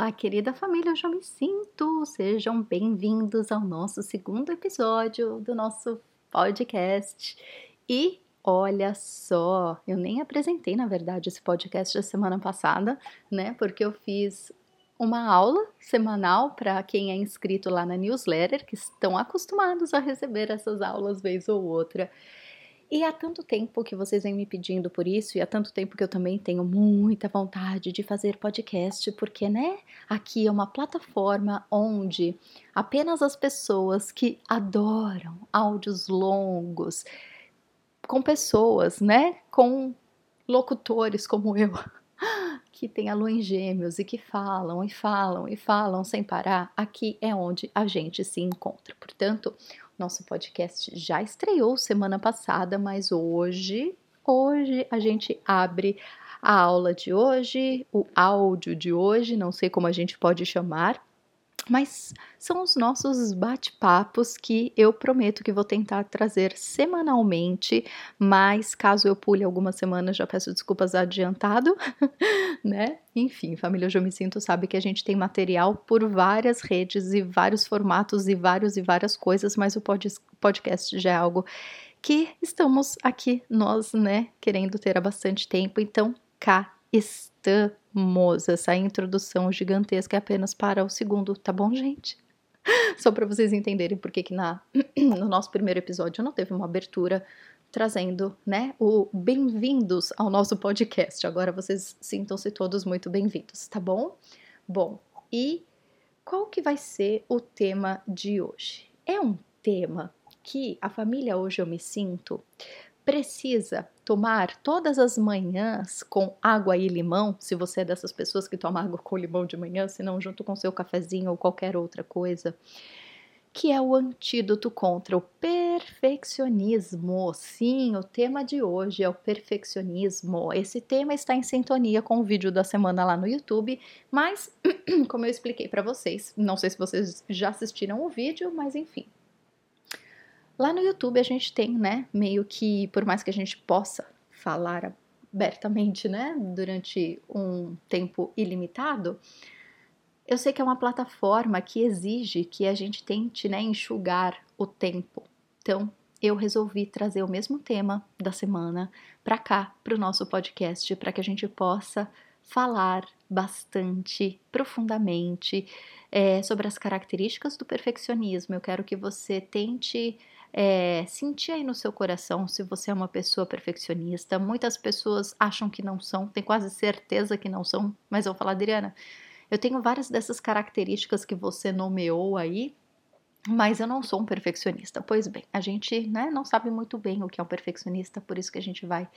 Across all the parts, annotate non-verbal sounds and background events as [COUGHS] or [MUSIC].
Olá, querida família, eu já me sinto. Sejam bem-vindos ao nosso segundo episódio do nosso podcast. E olha só, eu nem apresentei, na verdade, esse podcast da semana passada, né? Porque eu fiz uma aula semanal para quem é inscrito lá na newsletter, que estão acostumados a receber essas aulas vez ou outra. E há tanto tempo que vocês vêm me pedindo por isso, e há tanto tempo que eu também tenho muita vontade de fazer podcast, porque, né, aqui é uma plataforma onde apenas as pessoas que adoram áudios longos, com pessoas, né, com locutores como eu, [LAUGHS] que tem a lua em gêmeos e que falam e falam e falam sem parar, aqui é onde a gente se encontra. Portanto, nosso podcast já estreou semana passada, mas hoje, hoje a gente abre a aula de hoje, o áudio de hoje, não sei como a gente pode chamar, mas são os nossos bate-papos que eu prometo que vou tentar trazer semanalmente, mas caso eu pule algumas semanas, já peço desculpas adiantado, [LAUGHS] né? Enfim, família Eu Me Sinto sabe que a gente tem material por várias redes e vários formatos e vários e várias coisas, mas o podcast já é algo que estamos aqui nós, né, querendo ter há bastante tempo, então cá estamos. Essa introdução gigantesca é apenas para o segundo, tá bom, gente? [LAUGHS] Só para vocês entenderem por que na [CLEARS THROAT] no nosso primeiro episódio não teve uma abertura trazendo, né, o bem-vindos ao nosso podcast. Agora vocês sintam-se todos muito bem-vindos, tá bom? Bom, e qual que vai ser o tema de hoje? É um tema que a família hoje eu me sinto precisa tomar todas as manhãs com água e limão, se você é dessas pessoas que toma água com limão de manhã, se não junto com seu cafezinho ou qualquer outra coisa, que é o antídoto contra o perfeccionismo. Sim, o tema de hoje é o perfeccionismo. Esse tema está em sintonia com o vídeo da semana lá no YouTube, mas [CLEARS THROAT] como eu expliquei para vocês, não sei se vocês já assistiram o vídeo, mas enfim, Lá no YouTube a gente tem, né, meio que, por mais que a gente possa falar abertamente, né, durante um tempo ilimitado, eu sei que é uma plataforma que exige que a gente tente, né, enxugar o tempo. Então, eu resolvi trazer o mesmo tema da semana para cá, para o nosso podcast, para que a gente possa falar bastante, profundamente é, sobre as características do perfeccionismo. Eu quero que você tente é, sentir aí no seu coração se você é uma pessoa perfeccionista. Muitas pessoas acham que não são, tem quase certeza que não são, mas eu vou falar, Adriana, eu tenho várias dessas características que você nomeou aí, mas eu não sou um perfeccionista. Pois bem, a gente né, não sabe muito bem o que é um perfeccionista, por isso que a gente vai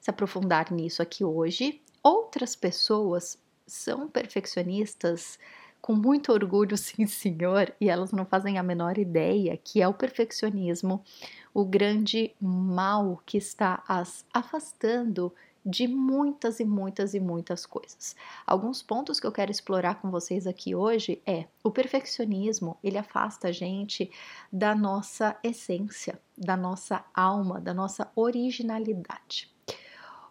se aprofundar nisso aqui hoje. Outras pessoas são perfeccionistas com muito orgulho, [LAUGHS] sim, senhor, e elas não fazem a menor ideia que é o perfeccionismo o grande mal que está as afastando de muitas e muitas e muitas coisas. Alguns pontos que eu quero explorar com vocês aqui hoje é o perfeccionismo, ele afasta a gente da nossa essência, da nossa alma, da nossa originalidade.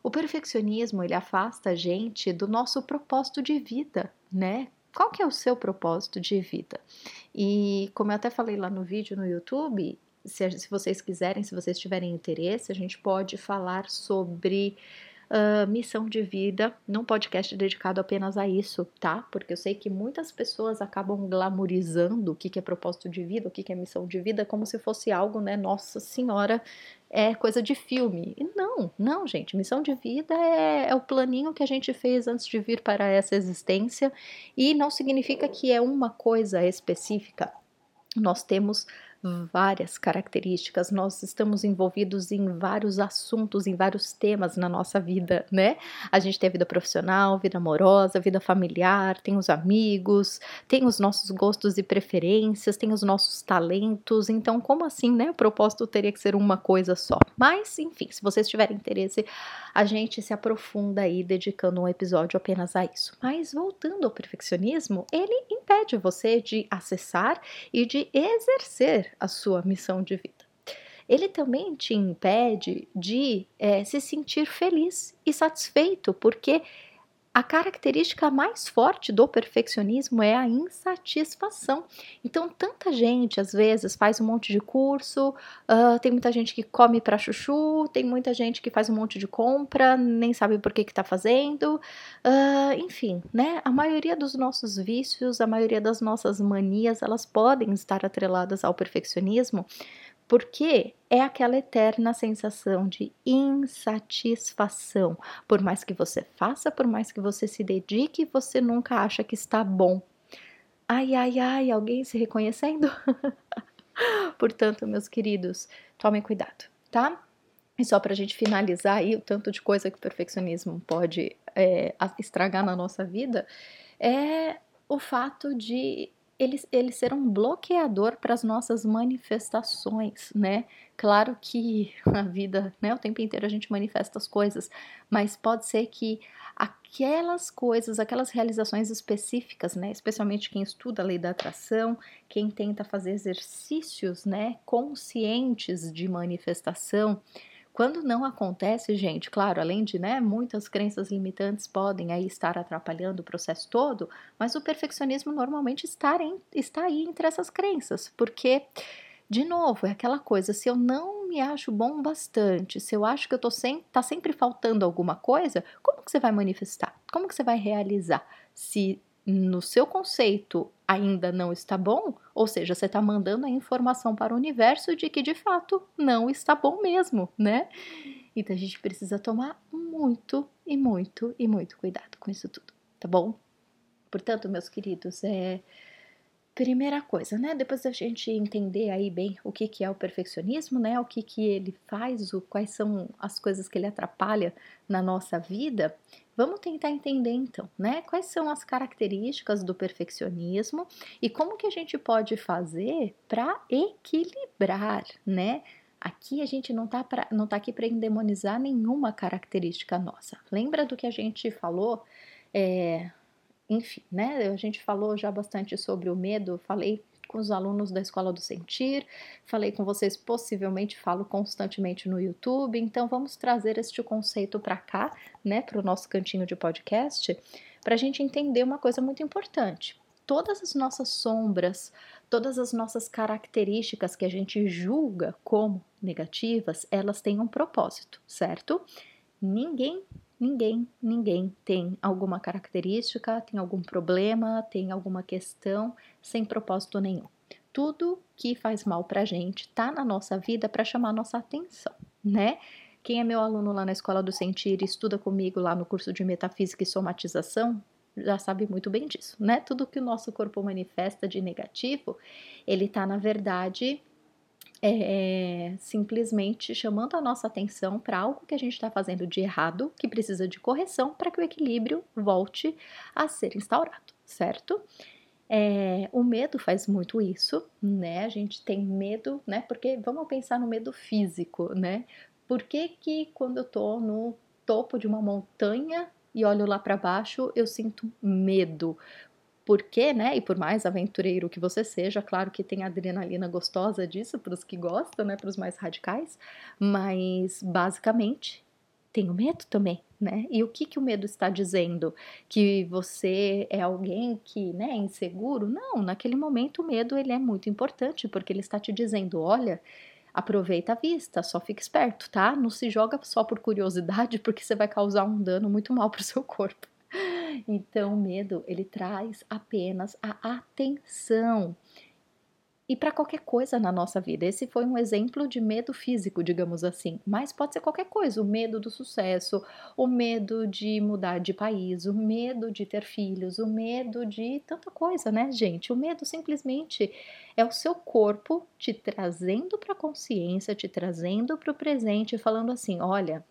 O perfeccionismo, ele afasta a gente do nosso propósito de vida, né? Qual que é o seu propósito de vida? E como eu até falei lá no vídeo no YouTube, se, se vocês quiserem, se vocês tiverem interesse, a gente pode falar sobre uh, missão de vida num podcast dedicado apenas a isso, tá? Porque eu sei que muitas pessoas acabam glamorizando o que, que é propósito de vida, o que, que é missão de vida, como se fosse algo, né? Nossa Senhora, é coisa de filme. E não, não, gente. Missão de vida é, é o planinho que a gente fez antes de vir para essa existência e não significa que é uma coisa específica. Nós temos várias características, nós estamos envolvidos em vários assuntos, em vários temas na nossa vida, né? A gente tem a vida profissional, vida amorosa, vida familiar, tem os amigos, tem os nossos gostos e preferências, tem os nossos talentos. Então, como assim, né? O propósito teria que ser uma coisa só. Mas, enfim, se vocês tiverem interesse, a gente se aprofunda aí dedicando um episódio apenas a isso. Mas voltando ao perfeccionismo, ele impede você de acessar e de exercer a sua missão de vida. Ele também te impede de é, se sentir feliz e satisfeito, porque a característica mais forte do perfeccionismo é a insatisfação. Então, tanta gente às vezes faz um monte de curso, uh, tem muita gente que come para chuchu, tem muita gente que faz um monte de compra, nem sabe por que está fazendo, uh, enfim, né? A maioria dos nossos vícios, a maioria das nossas manias, elas podem estar atreladas ao perfeccionismo porque é aquela eterna sensação de insatisfação. Por mais que você faça, por mais que você se dedique, você nunca acha que está bom. Ai, ai, ai, alguém se reconhecendo? [LAUGHS] Portanto, meus queridos, tomem cuidado, tá? E só para a gente finalizar aí o tanto de coisa que o perfeccionismo pode é, estragar na nossa vida, é o fato de ele, ele ser um bloqueador para as nossas manifestações, né? Claro que [LAUGHS] a vida, né, o tempo inteiro a gente manifesta as coisas, mas pode ser que aquelas coisas, aquelas realizações específicas, né, especialmente quem estuda a lei da atração, quem tenta fazer exercícios, né, conscientes de manifestação, quando não acontece, gente, claro, além de né, muitas crenças limitantes podem aí estar atrapalhando o processo todo, mas o perfeccionismo normalmente está, em, está aí entre essas crenças, porque, de novo, é aquela coisa, se eu não me acho bom bastante, se eu acho que eu tô sem, tá sempre faltando alguma coisa, como que você vai manifestar? Como que você vai realizar? Se no seu conceito ainda não está bom, ou seja, você está mandando a informação para o universo de que de fato não está bom mesmo, né? Então a gente precisa tomar muito e muito e muito cuidado com isso tudo, tá bom? Portanto, meus queridos, é primeira coisa, né? Depois da gente entender aí bem o que, que é o perfeccionismo, né? O que, que ele faz, o, quais são as coisas que ele atrapalha na nossa vida, Vamos tentar entender então, né? Quais são as características do perfeccionismo e como que a gente pode fazer para equilibrar, né? Aqui a gente não tá, pra, não tá aqui para endemonizar nenhuma característica nossa. Lembra do que a gente falou? É, enfim, né? A gente falou já bastante sobre o medo, falei com os alunos da Escola do Sentir, falei com vocês, possivelmente falo constantemente no YouTube, então vamos trazer este conceito para cá, né, para o nosso cantinho de podcast, para a gente entender uma coisa muito importante. Todas as nossas sombras, todas as nossas características que a gente julga como negativas, elas têm um propósito, certo? Ninguém Ninguém, ninguém tem alguma característica, tem algum problema, tem alguma questão sem propósito nenhum. Tudo que faz mal pra gente tá na nossa vida para chamar nossa atenção, né? Quem é meu aluno lá na Escola do Sentir e estuda comigo lá no curso de Metafísica e Somatização, já sabe muito bem disso, né? Tudo que o nosso corpo manifesta de negativo, ele tá na verdade é, simplesmente chamando a nossa atenção para algo que a gente está fazendo de errado, que precisa de correção para que o equilíbrio volte a ser instaurado, certo? É, o medo faz muito isso, né? A gente tem medo, né? Porque vamos pensar no medo físico, né? Por que, que quando eu tô no topo de uma montanha e olho lá para baixo, eu sinto medo? Porque, né? E por mais aventureiro que você seja, claro que tem adrenalina gostosa disso para os que gostam, né? Para os mais radicais, mas basicamente tenho medo também, né? E o que, que o medo está dizendo? Que você é alguém que, né, é inseguro? Não, naquele momento o medo ele é muito importante, porque ele está te dizendo, olha, aproveita a vista, só fica esperto, tá? Não se joga só por curiosidade, [LAUGHS] porque você vai causar um dano muito mal para o seu corpo. Então, o medo, ele traz apenas a atenção. E para qualquer coisa na nossa vida. Esse foi um exemplo de medo físico, digamos assim. Mas pode ser qualquer coisa: o medo do sucesso, o medo de mudar de país, o medo de ter filhos, o medo de tanta coisa, né, gente? O medo simplesmente é o seu corpo te trazendo para a consciência, te trazendo para o presente, falando assim: olha,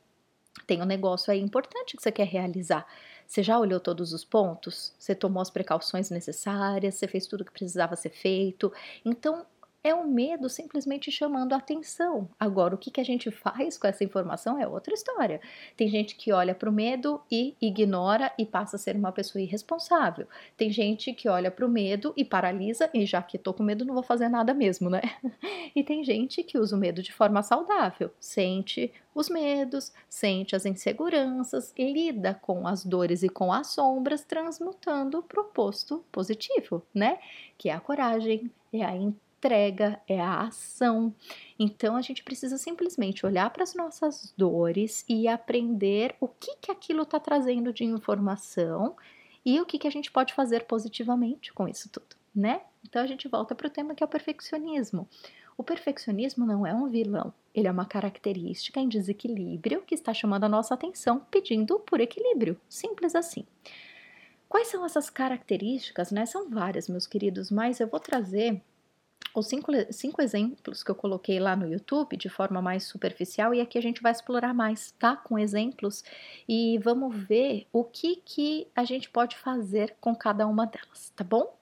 tem um negócio aí importante que você quer realizar. Você já olhou todos os pontos? Você tomou as precauções necessárias? Você fez tudo que precisava ser feito? Então, é o medo simplesmente chamando a atenção. Agora, o que, que a gente faz com essa informação é outra história. Tem gente que olha para o medo e ignora e passa a ser uma pessoa irresponsável. Tem gente que olha para o medo e paralisa e já que estou com medo não vou fazer nada mesmo, né? [LAUGHS] E tem gente que usa o medo de forma saudável, sente os medos, sente as inseguranças, lida com as dores e com as sombras, transmutando o posto positivo, né? Que é a coragem, é a entrega, é a ação. Então a gente precisa simplesmente olhar para as nossas dores e aprender o que que aquilo está trazendo de informação e o que que a gente pode fazer positivamente com isso tudo, né? Então a gente volta para o tema que é o perfeccionismo. O perfeccionismo não é um vilão, ele é uma característica em desequilíbrio que está chamando a nossa atenção, pedindo por equilíbrio. Simples assim. Quais são essas características? Né? São várias, meus queridos, mas eu vou trazer os cinco, cinco exemplos que eu coloquei lá no YouTube de forma mais superficial e aqui a gente vai explorar mais, tá? Com exemplos e vamos ver o que, que a gente pode fazer com cada uma delas, tá bom?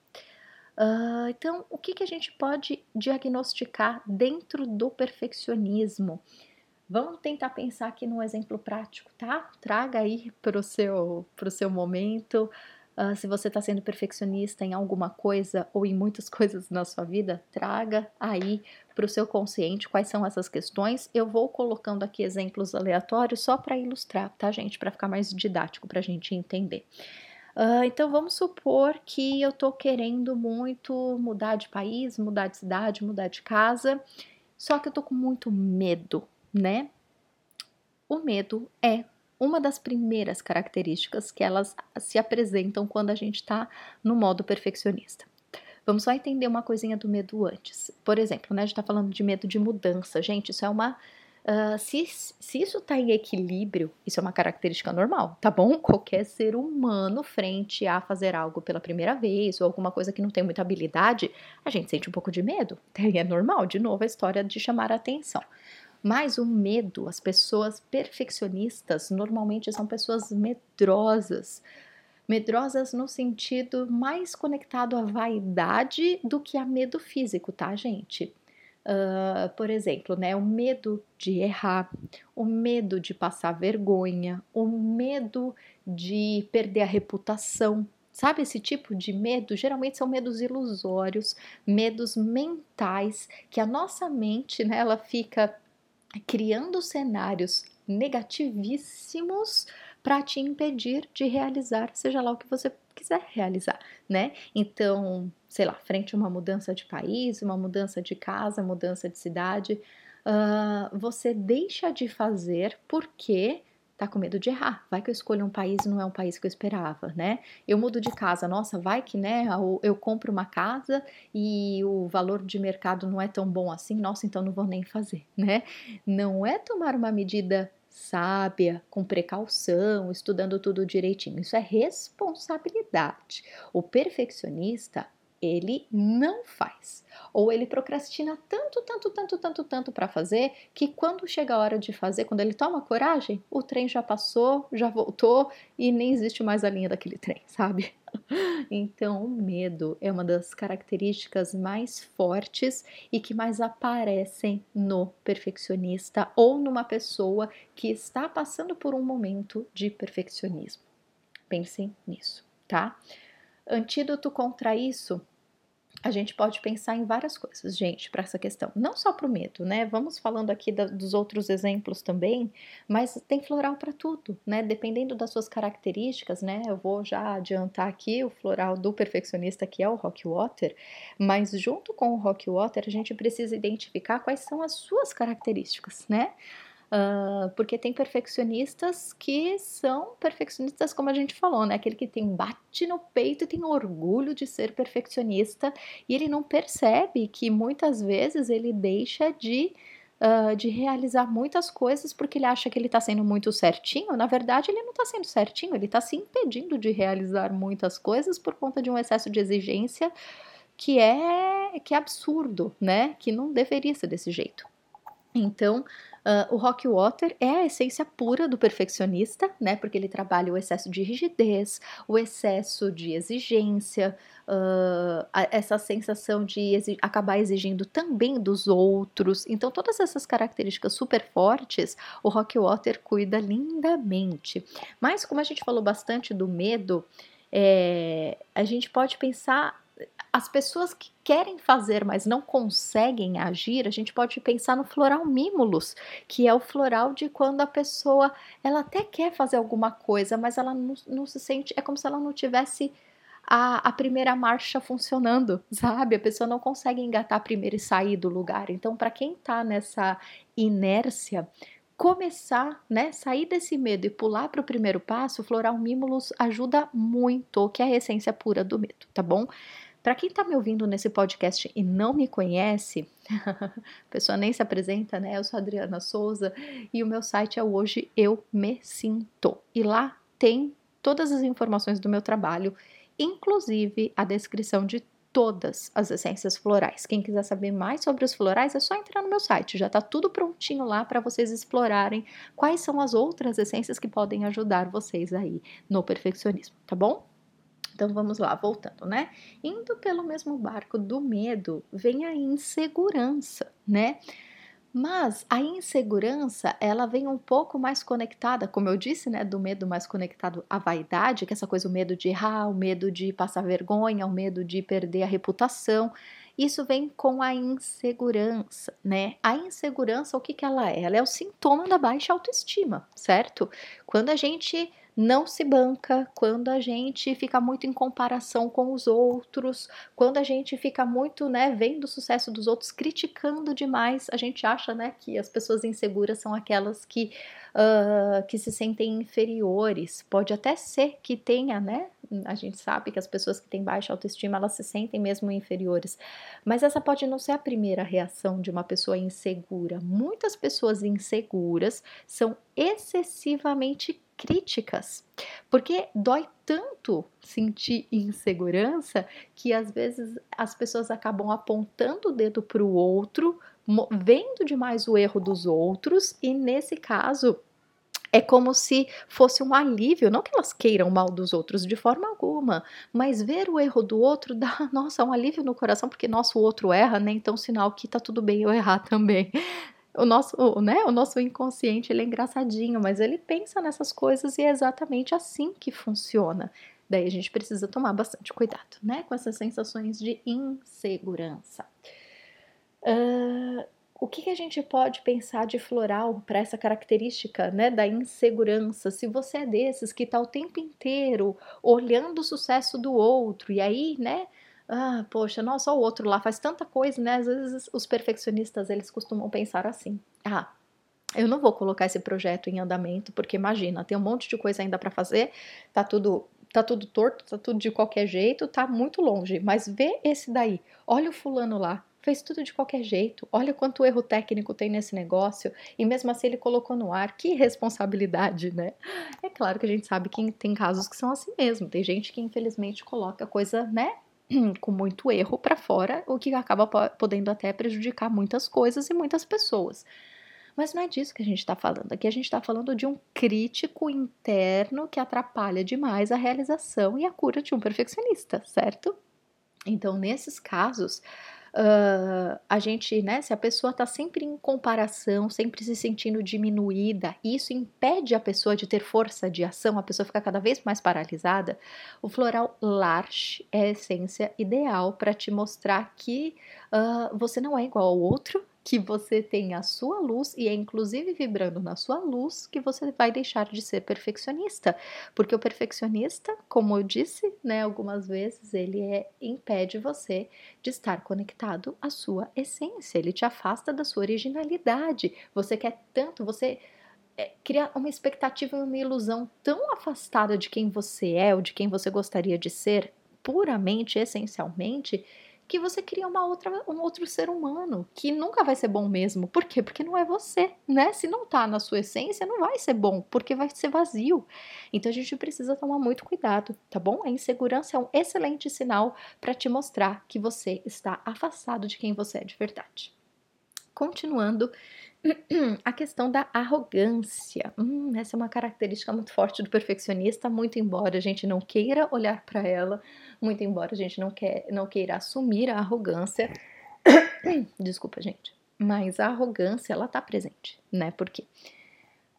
Uh, então, o que, que a gente pode diagnosticar dentro do perfeccionismo? Vamos tentar pensar aqui num exemplo prático, tá? Traga aí para o seu, pro seu momento Uh, se você está sendo perfeccionista em alguma coisa ou em muitas [LAUGHS] coisas na sua vida, traga aí para o seu consciente quais são essas questões. Eu vou colocando aqui exemplos aleatórios só para ilustrar, tá, gente? Para ficar mais didático para a gente entender. Uh, então vamos supor que eu estou querendo muito mudar de país, mudar de cidade, mudar de casa, só que eu estou com muito medo, né? O medo é uma das primeiras características que elas se apresentam quando a gente está no modo perfeccionista. Vamos só entender uma coisinha do medo antes. Por exemplo, né, a gente está falando de medo de mudança. Gente, isso é uma. Uh, se, se isso está em equilíbrio, isso é uma característica normal, tá bom? [LAUGHS] Qualquer ser humano, frente a fazer algo pela primeira vez ou alguma coisa que não tem muita habilidade, a gente sente um pouco de medo. [LAUGHS] É normal, de novo, a história de chamar a atenção. Mas o medo, as pessoas perfeccionistas normalmente são pessoas medrosas. Medrosas no sentido mais conectado à vaidade do que a medo físico, tá, gente? Uh, por exemplo, né, o medo de errar, o medo de passar vergonha, o medo de perder a reputação. Sabe esse tipo de medo? Geralmente são medos ilusórios, medos mentais, que a nossa mente, né, ela fica criando cenários negativíssimos para te impedir de realizar, seja lá o que você quiser realizar, né? Então, sei lá, frente a uma mudança de país, uma mudança de casa, mudança de cidade, uh, você deixa de fazer porque tá com medo de errar. Vai que eu escolho um país não é um país que eu esperava, né? Eu mudo de casa, nossa, vai que, né, eu compro uma casa e o valor de mercado não é tão bom assim, nossa, então não vou nem fazer, [LAUGHS] né? Não é tomar uma medida sábia, com precaução, estudando tudo direitinho. Isso é responsabilidade. O perfeccionista, ele não faz. Ou ele procrastina tanto, tanto, tanto, tanto, tanto para fazer que quando chega a hora de fazer, quando ele toma coragem, o trem já passou, já voltou e nem existe mais a linha daquele trem, [LAUGHS] sabe? Então, o medo é uma das características mais fortes e que mais aparecem no perfeccionista ou numa pessoa que está passando por um momento de perfeccionismo. Pensem nisso, tá? Antídoto contra isso, a gente pode pensar em várias coisas, gente, para essa questão. Não só para o medo, né? Vamos falando aqui da, dos outros exemplos também, mas tem floral para tudo, né? Dependendo das suas características, né? Eu vou já adiantar aqui o floral do perfeccionista, que é o Rock Water, mas junto com o Rock Water, a gente precisa identificar quais são as suas características, né? Uh, porque tem perfeccionistas que são perfeccionistas, como a gente falou, né? Aquele que tem bate no peito e tem orgulho de ser perfeccionista e ele não percebe que muitas vezes ele deixa de, uh, de realizar muitas coisas porque ele acha que ele está sendo muito certinho. Na verdade, ele não está sendo certinho, ele está se impedindo de realizar muitas coisas por conta de um excesso de exigência que é que é absurdo, né? Que não deveria ser desse jeito. Então, Uh, o Rock Water é a essência pura do perfeccionista, né? Porque ele trabalha o excesso de rigidez, o excesso de exigência, uh, essa sensação de exi acabar exigindo também dos outros. Então, todas essas características super fortes, o Rock Water cuida lindamente. Mas, como a gente falou bastante do medo, é, a gente pode pensar as pessoas que querem fazer, mas não conseguem agir, a gente pode pensar no floral mimulus, que é o floral de quando a pessoa ela até quer fazer alguma coisa, mas ela não, não se sente, é como se ela não tivesse a, a, primeira marcha funcionando, [LAUGHS] sabe? A pessoa não consegue engatar primeiro e sair do lugar. Então, para quem tá nessa inércia, começar, né, sair desse medo e pular para o primeiro passo, o floral mimulus ajuda muito, que é a essência pura do medo, tá bom? Para quem está me ouvindo nesse podcast e não me conhece, [LAUGHS] a pessoa nem se apresenta, né? Eu sou Adriana Souza e o meu site é Hoje Eu Me Sinto. E lá tem todas as informações do meu trabalho, inclusive a descrição de todas as essências florais. Quem quiser saber mais sobre os florais é só entrar no meu site, já está tudo prontinho lá para vocês explorarem quais são as outras essências que podem ajudar vocês aí no perfeccionismo, tá bom? Então vamos lá, voltando, né? Indo pelo mesmo barco do medo, vem a insegurança, né? Mas a insegurança, ela vem um pouco mais conectada, como eu disse, né, do medo mais conectado à vaidade, que é essa coisa, o medo de errar, o medo de passar vergonha, o medo de perder a reputação. Isso vem com a insegurança, né? A insegurança, o que, que ela é? Ela é o sintoma da baixa autoestima, certo? Quando a gente não se banca, quando a gente fica muito em comparação com os outros, quando a gente fica muito, né, vendo o sucesso dos outros, criticando demais, a gente acha, né, que as pessoas inseguras são aquelas que, uh, que se sentem inferiores. Pode até ser que tenha, né, a gente sabe que as pessoas que têm baixa autoestima, elas se sentem mesmo inferiores. Mas essa pode não ser a primeira reação de uma pessoa insegura. Muitas pessoas inseguras são excessivamente críticas, porque dói tanto sentir insegurança que às vezes as pessoas acabam apontando o dedo para o outro, vendo demais o erro dos outros, e nesse caso é como se fosse um alívio, não que elas queiram mal dos outros de forma alguma, mas ver o erro do outro dá, [LAUGHS] nossa, um alívio no coração, porque nosso outro erra, né? Então, sinal que tá tudo bem eu errar também o nosso, né, o nosso inconsciente ele é engraçadinho, mas ele pensa nessas coisas e é exatamente assim que funciona. Daí a gente precisa tomar bastante cuidado, né, com essas sensações de insegurança. Uh, o que, que, a gente pode pensar de floral para essa característica né, da insegurança? Se você é desses que está o tempo inteiro olhando o sucesso do outro e aí, né, ah, poxa, nossa, o outro lá faz tanta coisa, né? Às vezes os perfeccionistas eles costumam pensar assim: ah, eu não vou colocar esse projeto em andamento, porque imagina, tem um monte de coisa ainda para fazer, tá tudo tá tudo torto, tá tudo de qualquer jeito, tá muito longe, mas vê esse daí. Olha o fulano lá, fez tudo de qualquer jeito. Olha quanto erro técnico tem nesse negócio e mesmo assim ele colocou no ar. Que responsabilidade, né? É claro que a gente sabe que tem casos que são assim mesmo. Tem gente que infelizmente coloca coisa, né, [CLEARS THROAT] com muito erro para fora, o que acaba podendo até prejudicar muitas coisas e muitas pessoas. Mas não é disso que a gente está falando. Aqui a gente está falando de um crítico interno que atrapalha demais a realização e a cura de um perfeccionista, certo? Então, nesses casos, uh, a gente, né, se a pessoa está sempre em comparação, sempre se sentindo diminuída, isso impede a pessoa de ter força de ação, a pessoa fica cada vez mais paralisada, o floral Larche é a essência ideal para te mostrar que uh, você não é igual ao outro, que você tem a sua luz e é inclusive vibrando na sua luz que você vai deixar de ser perfeccionista, porque o perfeccionista, como eu disse, né, algumas vezes, ele é, impede você de estar conectado à sua essência, ele te afasta da sua originalidade. Você quer tanto, você é, cria uma expectativa, uma ilusão tão afastada de quem você é ou de quem você gostaria de ser, puramente, essencialmente, que você cria uma outra, um outro ser humano que nunca vai ser bom mesmo. Por quê? Porque não é você, né? Se não tá na sua essência, não vai ser bom, porque vai ser vazio. Então a gente precisa tomar muito cuidado, tá bom? A insegurança é um excelente sinal para te mostrar que você está afastado de quem você é de verdade. Continuando [CLEARS THROAT] a questão da arrogância. Hum, essa é uma característica muito forte do perfeccionista, muito embora a gente não queira olhar para ela, muito embora a gente não, quer, não queira assumir a arrogância. [CLEARS THROAT] Desculpa, gente. Mas a arrogância, ela tá presente, né? Por quê?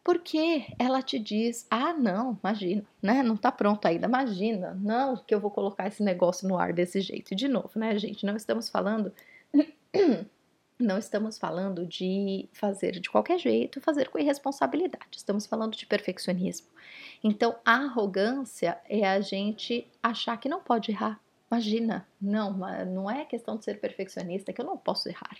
Porque ela te diz: ah, não, imagina, né? Não tá pronto ainda, imagina, não que eu vou colocar esse negócio no ar desse jeito. E de novo, né, gente? Não estamos falando [CLEARS THROAT] não estamos falando de fazer de qualquer jeito, fazer com irresponsabilidade. Estamos falando de perfeccionismo. Então, a arrogância é a gente achar que não pode errar. Imagina, não, não é questão de ser perfeccionista, que eu não posso errar.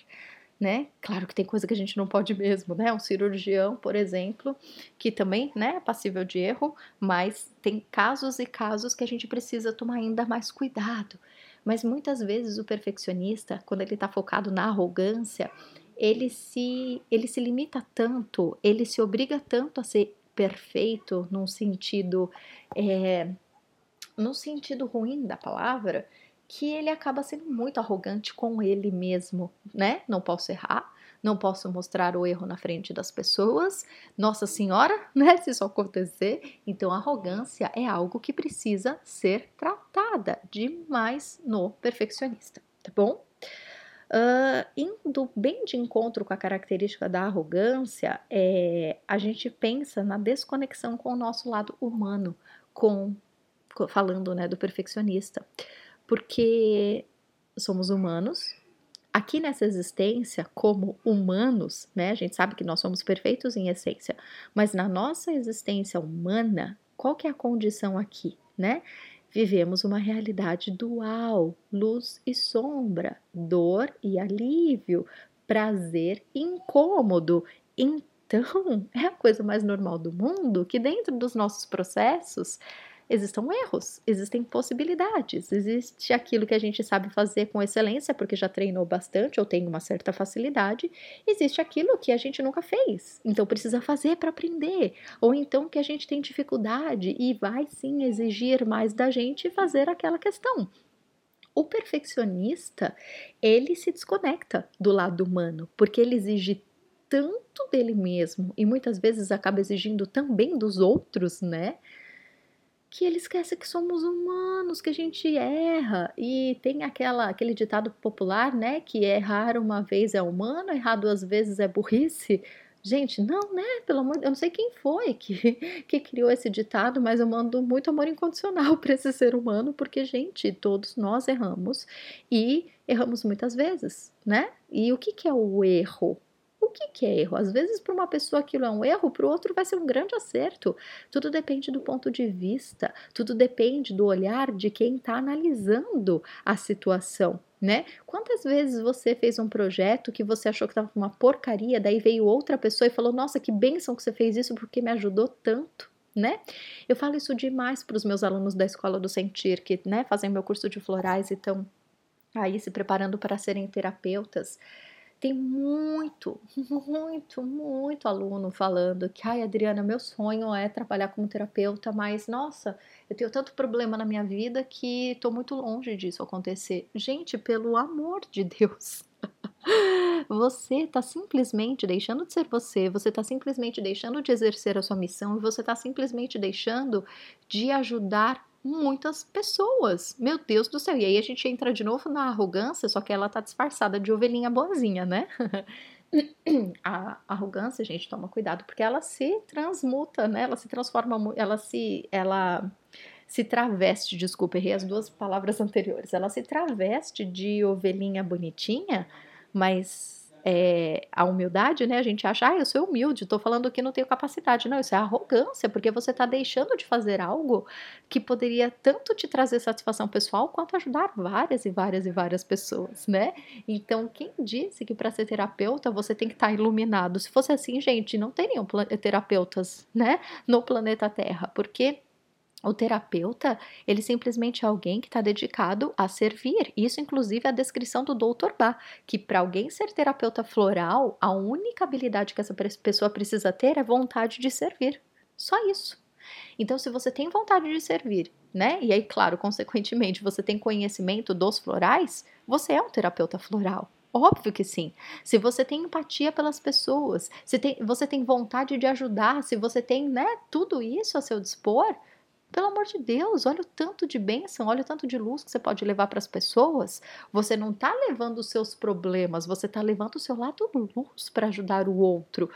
Né? Claro que tem coisa que a gente não pode mesmo, né? Um cirurgião, por exemplo, que também né, é passível de erro, mas tem casos e casos que a gente precisa tomar ainda mais cuidado. Mas muitas vezes o perfeccionista, quando ele está focado na arrogância, ele se, ele se limita tanto, ele se obriga tanto a ser perfeito num sentido, é, no sentido ruim da palavra, que ele acaba sendo muito arrogante com ele mesmo, né? Não posso errar, não posso mostrar o erro na frente das pessoas. Nossa Senhora, [LAUGHS] né? Se isso acontecer, então arrogância é algo que precisa ser tratada demais no perfeccionista, tá bom? Uh, indo bem de encontro com a característica da arrogância, é, a gente pensa na desconexão com o nosso lado humano, com falando né, do perfeccionista, porque somos humanos, aqui nessa existência, como humanos, né? A gente sabe que nós somos perfeitos em essência, mas na nossa existência humana, qual que é a condição aqui, né? Vivemos uma realidade dual, luz e sombra, dor e alívio, prazer e incômodo. Então, [LAUGHS] é a coisa mais normal do mundo que dentro dos nossos processos existam erros, existem possibilidades, existe aquilo que a gente sabe fazer com excelência porque já treinou bastante ou tem uma certa facilidade, existe aquilo que a gente nunca fez, então precisa fazer para aprender, ou então que a gente tem dificuldade e vai sim exigir mais da gente fazer aquela questão. O perfeccionista, ele se desconecta do lado humano, porque ele exige tanto dele mesmo e muitas vezes acaba exigindo também dos outros, né? Que ele esquece que somos humanos, que a gente erra. E tem aquela, aquele ditado popular, né? Que errar uma vez é humano, errar duas vezes é burrice. Gente, não, né? Pelo amor, eu não sei quem foi que, [LAUGHS] que criou esse ditado, mas eu mando muito amor incondicional [LAUGHS] para esse ser humano, porque, gente, todos nós erramos e erramos muitas vezes, né? E o que, que é o erro? O que, que é erro? Às vezes, para uma pessoa aquilo é um erro, para o outro vai ser um grande acerto. Tudo depende do ponto de vista, tudo depende do olhar de quem está analisando a situação. Né? Quantas vezes você fez um projeto que você achou que estava uma porcaria, daí veio outra pessoa e falou: Nossa, que bênção que você fez isso porque me ajudou tanto, né? Eu falo isso demais para os meus alunos da escola do Sentir, que né, fazem meu curso de florais e estão aí se preparando para serem terapeutas. Tem muito, muito, muito aluno falando que, ai, Adriana, meu sonho é trabalhar como terapeuta, mas nossa, eu tenho tanto problema na minha vida que estou muito longe disso acontecer. Gente, pelo amor de Deus. [LAUGHS] Você está simplesmente deixando de ser você, você está simplesmente deixando de exercer a sua missão e você está simplesmente deixando de ajudar muitas pessoas. Meu Deus do céu. E aí a gente entra de novo na arrogância, só que ela tá disfarçada de ovelhinha boazinha, né? [COUGHS] a arrogância, gente, toma cuidado, porque ela se transmuta, né? Ela se transforma, ela se ela se traveste, desculpa, errei as duas palavras anteriores. Ela se traveste de ovelhinha bonitinha, mas é, a humildade, né? A gente acha, ah, eu sou humilde, tô falando que não tenho capacidade. Não, isso é arrogância, porque você tá deixando de fazer algo que poderia tanto te trazer satisfação pessoal quanto ajudar várias e várias e várias pessoas, né? Então, quem disse que para ser terapeuta você tem que estar tá iluminado? Se fosse assim, gente, não teriam terapeutas, né, no planeta Terra, porque o terapeuta, ele simplesmente é alguém que está dedicado a servir. Isso, inclusive, é a descrição do Dr. Bach, que para alguém ser terapeuta floral, a única habilidade que essa pessoa precisa ter é vontade de servir. Só isso. Então, se você tem vontade de servir, né? E aí, claro, [LAUGHS] consequentemente, você tem conhecimento dos florais, você é um terapeuta floral Óbvio que sim. Se você tem empatia pelas pessoas, se tem, você tem vontade de ajudar, se você tem né, tudo isso a seu dispor, pelo amor de Deus, olha o tanto de bênção, olha o tanto de luz que você pode levar para as pessoas. Você não está levando os seus problemas, você está levando o seu lado luz para ajudar o outro.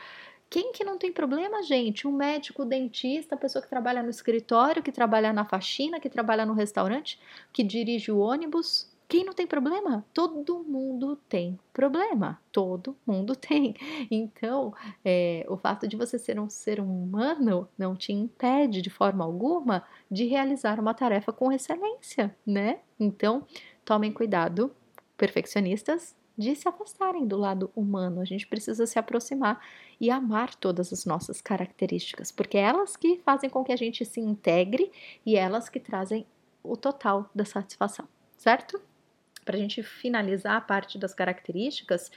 Quem que não tem problema, gente? Um médico, um dentista, a pessoa que trabalha no escritório, que trabalha na faxina, que trabalha no restaurante, que dirige o ônibus, quem não tem problema? Todo mundo tem problema. Todo mundo [LAUGHS] tem. Então, é, o fato de você ser um ser humano não te impede de forma alguma de realizar uma tarefa com excelência, né? Então, tomem cuidado, perfeccionistas, de se afastarem do lado humano. A gente precisa se aproximar e amar todas as nossas características, porque é elas que fazem com que a gente se integre e elas que trazem o total da satisfação, certo? Para a gente finalizar a parte das características,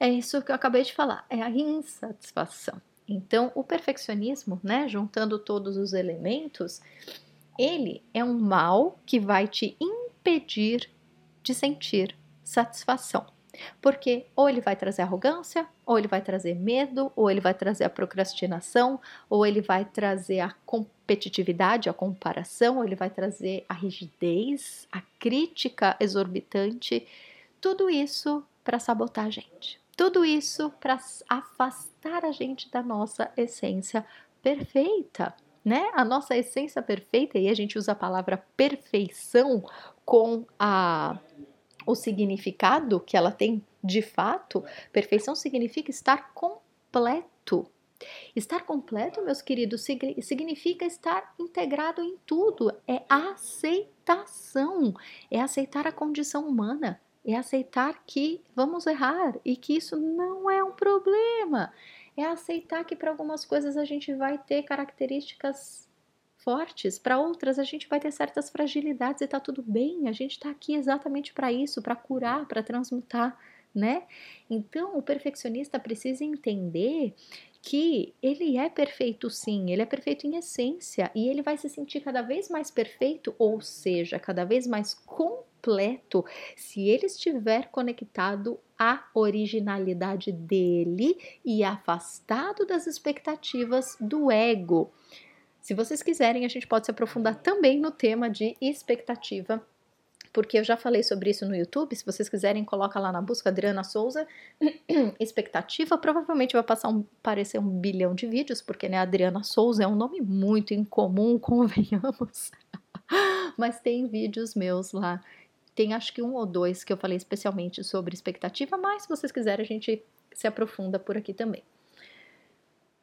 é isso que eu acabei de falar, é a insatisfação. Então, o perfeccionismo, né, juntando todos os elementos, ele é um mal que vai te impedir de sentir satisfação. Porque ou ele vai trazer arrogância, ou ele vai trazer medo, ou ele vai trazer a procrastinação, ou ele vai trazer a competitividade, a comparação, ele vai trazer a rigidez, a crítica exorbitante. Tudo isso para sabotar a gente. Tudo isso para afastar a gente da nossa essência perfeita, né? A nossa essência perfeita, e a gente usa a palavra perfeição com a o significado que ela tem de fato, perfeição significa estar completo. Estar completo, meus queridos, significa estar integrado em tudo. É aceitação, é aceitar a condição humana, é aceitar que vamos errar e que isso não é um problema. É aceitar que para algumas coisas a gente vai ter características fortes, para outras a gente vai ter certas fragilidades e tá tudo bem. A gente está aqui exatamente para isso, para curar, para transmutar né? Então, o perfeccionista precisa entender que ele é perfeito sim, ele é perfeito em essência e ele vai se sentir cada vez mais perfeito, ou seja, cada vez mais completo, se ele estiver conectado à originalidade dele e afastado das expectativas do ego. Se vocês quiserem, a gente pode se aprofundar também no tema de expectativa porque eu já falei sobre isso no YouTube. Se vocês quiserem, coloca lá na busca Adriana Souza. [CLEARS THROAT] Expectativa, provavelmente vai passar um, parecer um bilhão de vídeos, porque né, Adriana Souza é um nome muito incomum, [LAUGHS] convenhamos. Mas tem vídeos meus lá. Tem acho que um ou dois que eu falei especialmente sobre expectativa, mas se vocês quiserem, a gente se aprofunda por aqui também.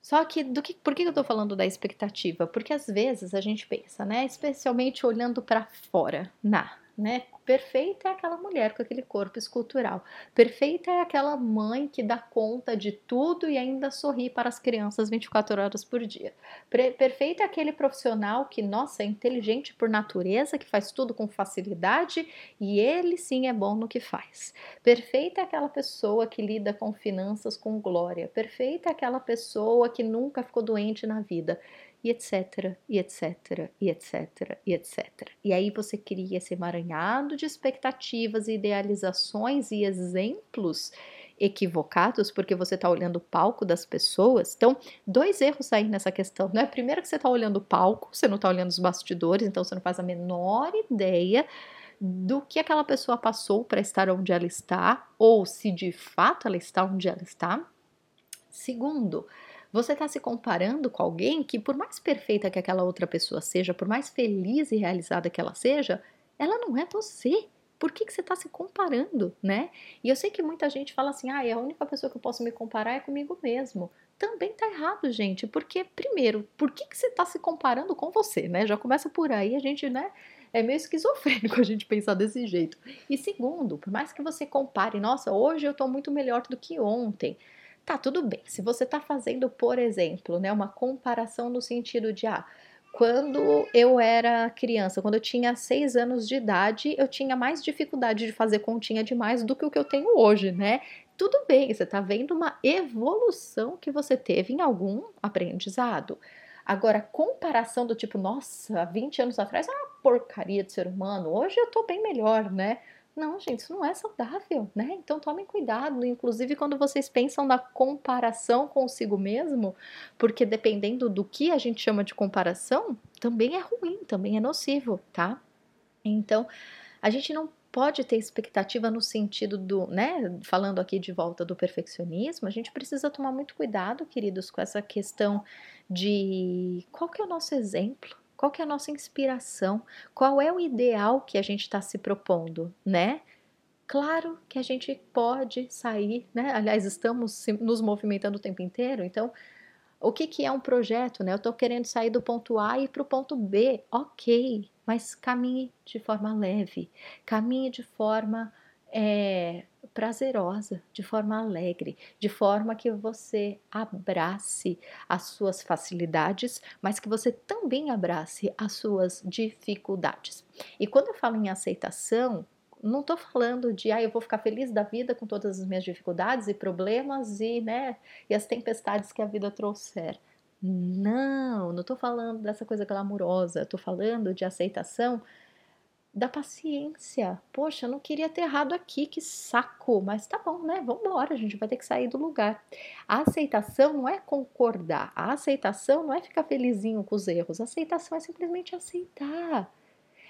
Só que, do que por que eu tô falando da expectativa? Porque às vezes a gente pensa, né? Especialmente olhando para fora, na né? Perfeita é aquela mulher com aquele corpo escultural. Perfeita é aquela mãe que dá conta de tudo e ainda sorri para as crianças 24 horas por dia. Perfeita é aquele profissional que, nossa, é inteligente por natureza, que faz tudo com facilidade e ele sim é bom no que faz. Perfeita é aquela pessoa que lida com finanças com glória. Perfeita é aquela pessoa que nunca ficou doente na vida e etc, e etc, e etc, e etc. E aí você cria esse emaranhado de expectativas, idealizações e exemplos equivocados, porque você está olhando o palco das pessoas. Então, dois erros aí nessa questão, né? Primeiro que você está olhando o palco, você não está olhando os bastidores, então você não faz a menor ideia do que aquela pessoa passou para estar onde ela está, ou se de fato ela está onde ela está. Segundo, você está se comparando com alguém que, por mais perfeita que aquela outra pessoa seja, por mais feliz e realizada que ela seja, ela não é você. Por que, que você está se comparando, né? E eu sei que muita gente fala assim, ah, a única pessoa que eu posso me comparar é comigo mesmo. Também tá errado, gente, porque, primeiro, por que, que você está se comparando com você, né? Já começa por aí, a gente, né? É meio esquizofrênico [LAUGHS] a gente pensar desse jeito. E segundo, por mais que você compare, nossa, hoje eu tô muito melhor do que ontem. Tá, tudo bem. Se você está fazendo, por exemplo, né, uma comparação no sentido de, ah, quando eu era criança, quando eu tinha seis anos de idade, eu tinha mais dificuldade de fazer continha demais do que o que eu tenho hoje, né? Tudo bem, você está vendo uma evolução que você teve em algum aprendizado. Agora, comparação do tipo, nossa, 20 anos atrás era uma porcaria de ser humano, hoje eu tô bem melhor, né? Não, gente, isso não é saudável, né? Então tomem cuidado, inclusive quando vocês pensam na comparação consigo mesmo, porque dependendo do que a gente chama de comparação, também é ruim, também é nocivo, tá? Então, a gente não pode ter expectativa no sentido do, né, falando aqui de volta do perfeccionismo, a gente precisa tomar muito cuidado, queridos, com essa questão de qual que é o nosso exemplo, qual que é a nossa inspiração? Qual é o ideal que a gente está se propondo, né? Claro que a gente pode sair, né? Aliás, estamos nos movimentando o tempo inteiro, então o que, que é um projeto, né? Eu estou querendo sair do ponto A e para o ponto B, ok, mas caminhe de forma leve, caminhe de forma é, prazerosa, de forma alegre, de forma que você abrace as suas facilidades, mas que você também abrace as suas dificuldades. E quando eu falo em aceitação, não estou falando de ah, eu vou ficar feliz da vida com todas as minhas dificuldades e problemas e, né, e as tempestades que a vida trouxer. Não, não estou falando dessa coisa glamurosa, estou falando de aceitação da paciência. Poxa, eu não queria ter errado aqui, que saco, mas tá bom, né? Vamos embora, a gente vai ter que sair do lugar. A aceitação não é concordar, a aceitação não é ficar felizinho com os erros, a aceitação é simplesmente aceitar.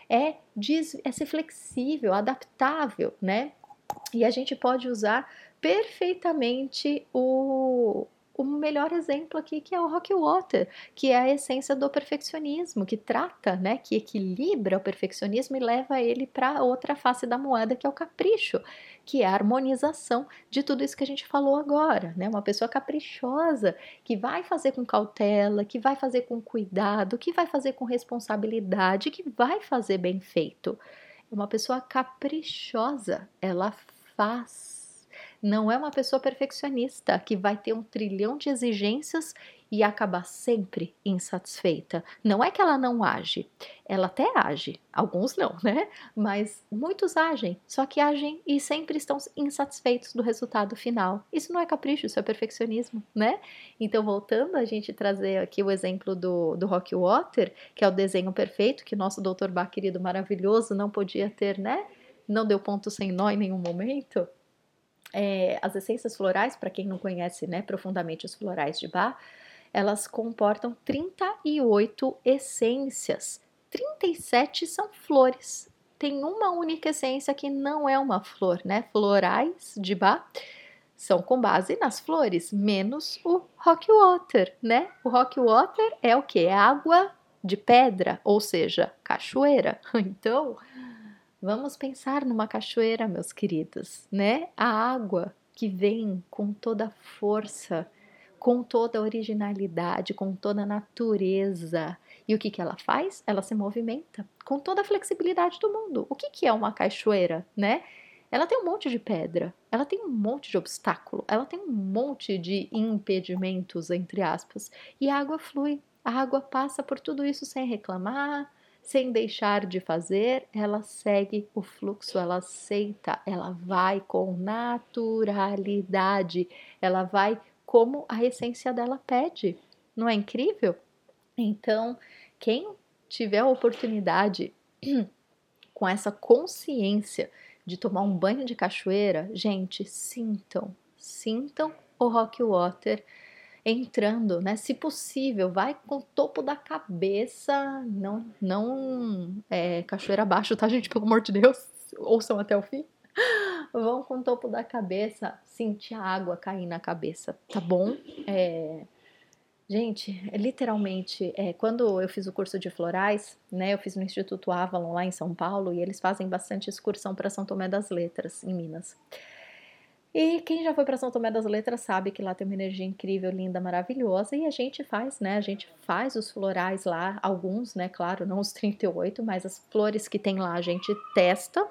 É, diz, é ser flexível, adaptável, né? E a gente pode usar perfeitamente o, o melhor exemplo aqui que é o Rock Water, que é a essência do perfeccionismo, que trata, né, que equilibra o perfeccionismo e leva ele para outra face da moeda, que é o capricho, que é a harmonização de tudo isso que a gente falou agora, né? Uma pessoa caprichosa, que vai fazer com cautela, que vai fazer com cuidado, que vai fazer com responsabilidade, que vai fazer bem feito. Uma pessoa caprichosa, ela faz não é uma pessoa perfeccionista que vai ter um trilhão de exigências e acabar sempre insatisfeita. Não é que ela não age, ela até age, alguns não, né? Mas muitos agem, só que agem e sempre estão insatisfeitos do resultado final. Isso não é capricho, isso é perfeccionismo, né? Então, voltando a gente trazer aqui o exemplo do, do Rock Water, que é o desenho perfeito que nosso Dr. Bach, querido maravilhoso, não podia ter, né? Não deu ponto sem nó em nenhum momento é, as essências florais, para quem não conhece né, profundamente os florais de Bach, elas comportam 38 essências. 37 são flores. Tem uma única essência que não é uma flor, né? Florais de Bach são com base nas flores, menos o rock water, né? O rock water é o que? É água de pedra, ou seja, cachoeira. [LAUGHS] Então, Vamos pensar numa cachoeira, meus queridos, né? A água que vem com toda a força, com toda a originalidade, com toda a natureza. E o que, que ela faz? Ela se movimenta com toda a flexibilidade do mundo. O que, que é uma cachoeira, né? Ela tem um monte de pedra, ela tem um monte de obstáculo, ela tem um monte de impedimentos, entre aspas, e a água flui. A água passa por tudo isso sem reclamar, sem deixar de fazer, ela segue o fluxo, ela aceita, ela vai com naturalidade, ela vai como a essência dela pede. Não é incrível? Então, quem tiver a oportunidade [CLEARS THROAT] com essa consciência de tomar um banho de cachoeira, gente, sintam, sintam o rock water entrando, né? Se possível, vai com o topo da cabeça, não, não é, cachoeira abaixo, tá, gente? Pelo amor de Deus, [LAUGHS] ouçam até o fim. Vão com o topo da cabeça sentir a água cair na cabeça, tá bom? É, gente, é, literalmente, é, quando eu fiz o curso de florais, né? Eu fiz no Instituto Avalon lá em São Paulo e eles fazem bastante excursão para São Tomé das Letras, em Minas. E quem já foi para São Tomé das Letras sabe que lá tem uma energia incrível, linda, maravilhosa, e a gente faz, né? A gente faz os florais lá, alguns, né? Claro, não os 38, mas as flores que tem lá a gente testa.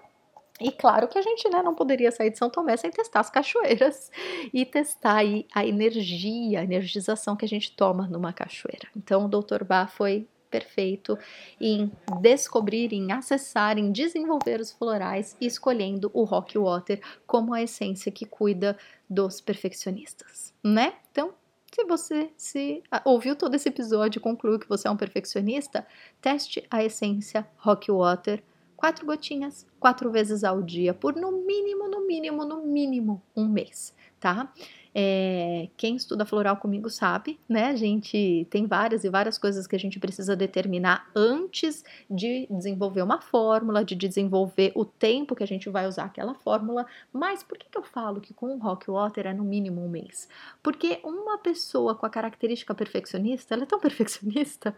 E claro que a gente né, não poderia sair de São Tomé sem testar as cachoeiras e testar aí a energia, a energização que a gente toma numa cachoeira. Então o Dr. Bá foi perfeito em descobrir, em acessar, em desenvolver os florais, escolhendo o Rock Water como a essência que cuida dos perfeccionistas, né? Então, se você se ah, ouviu todo esse episódio e concluiu que você é um perfeccionista, teste a essência Rock Water quatro gotinhas, quatro vezes ao dia, por no mínimo, no mínimo, no mínimo um mês, tá? É, quem estuda floral comigo sabe, né? A gente tem várias e várias coisas que a gente precisa determinar antes de desenvolver uma fórmula, de desenvolver o tempo que a gente vai usar aquela fórmula. Mas por que, que eu falo que com o Rock Water é no mínimo um mês? Porque uma pessoa com a característica perfeccionista, ela é tão [LAUGHS] perfeccionista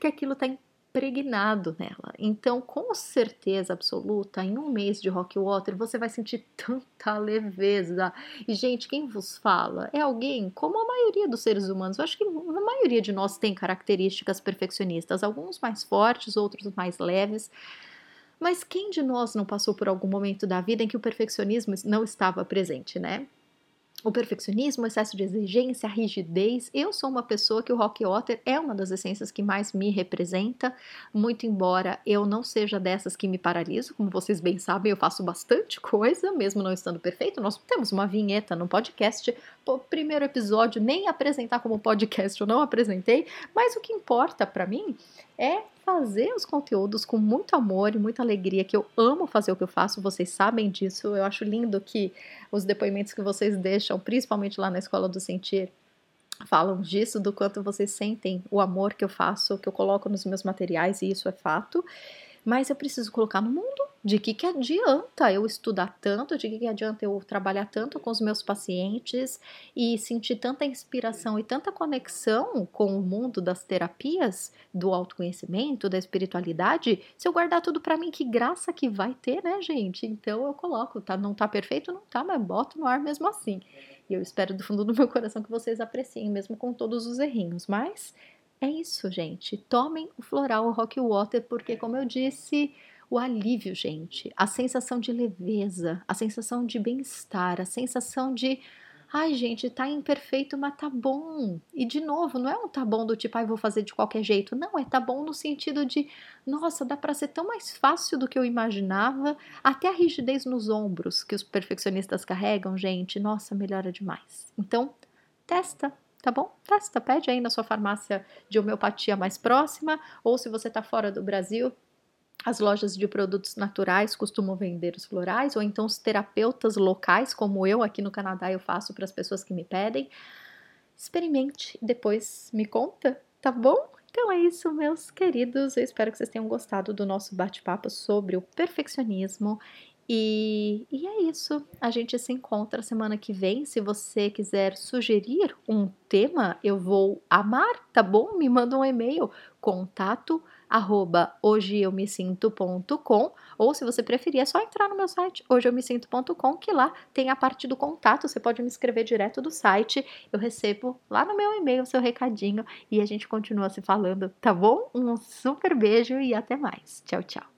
que aquilo está impregnado nela. Então, com certeza absoluta, em um mês de Rock Water, você vai sentir [LAUGHS] tanta leveza. E, gente, quem vos fala é alguém como a maioria dos seres humanos. Eu acho que a maioria de nós tem características perfeccionistas, alguns mais fortes, outros mais leves. Mas quem de nós não passou por algum momento da vida em que o perfeccionismo não estava presente, né? O perfeccionismo, o excesso de exigência, a rigidez. Eu sou uma pessoa que o Rock Water é uma das essências que mais me representa, muito embora eu não seja dessas que me paraliso, como vocês bem sabem, eu faço bastante coisa, mesmo não estando perfeito. Nós temos uma vinheta no podcast, o primeiro episódio nem apresentar como podcast eu não apresentei, mas o que importa para mim é fazer os conteúdos com muito amor e muita alegria, que eu amo fazer o que eu faço, vocês sabem disso. Eu acho lindo que os depoimentos que vocês deixam, principalmente lá na Escola do Sentir, falam disso, do quanto vocês sentem o amor que eu faço, que eu coloco nos meus materiais, e isso é fato. Mas eu preciso colocar no mundo de que, que adianta eu estudar tanto, de que, que adianta eu trabalhar tanto com os meus pacientes e sentir tanta inspiração e tanta conexão com o mundo das terapias, do autoconhecimento, da espiritualidade, se eu guardar tudo para mim, que graça que vai ter, né, gente? Então eu coloco, tá? Não tá perfeito, não tá, mas boto no ar mesmo assim. E eu espero do fundo do meu coração que vocês apreciem, mesmo com todos os errinhos. Mas é isso, gente. Tomem o floral o rock water, porque, como eu disse, o alívio, gente, a sensação de leveza, a sensação de bem-estar, a sensação de ai, gente, tá imperfeito, mas tá bom. E de novo, não é um tá bom do tipo, ai, vou fazer de qualquer jeito. Não, é tá bom no sentido de, nossa, dá para ser tão mais fácil do que eu imaginava. Até a rigidez nos ombros que os perfeccionistas carregam, gente, nossa, melhora demais. Então, testa, tá bom? Testa, pede aí na sua farmácia de homeopatia mais próxima, ou se você tá fora do Brasil, as lojas de produtos naturais costumam vender os florais, ou então os terapeutas locais, como eu aqui no Canadá eu faço para as pessoas que me pedem. Experimente, depois me conta, tá bom? Então é isso, meus queridos. Eu espero que vocês tenham gostado do nosso bate-papo sobre o perfeccionismo. E, e, é isso. A gente se encontra semana que vem. Se você quiser sugerir um tema, eu vou amar, tá bom? Me manda um e-mail, contato arroba hojeeumesinto.com ou se você preferir é só entrar no meu site hojeeumesinto.com que lá tem a parte do contato, você pode me escrever direto do site, eu recebo lá no meu e-mail o seu recadinho e a gente continua se falando, tá bom? Um super beijo e até mais. Tchau, tchau.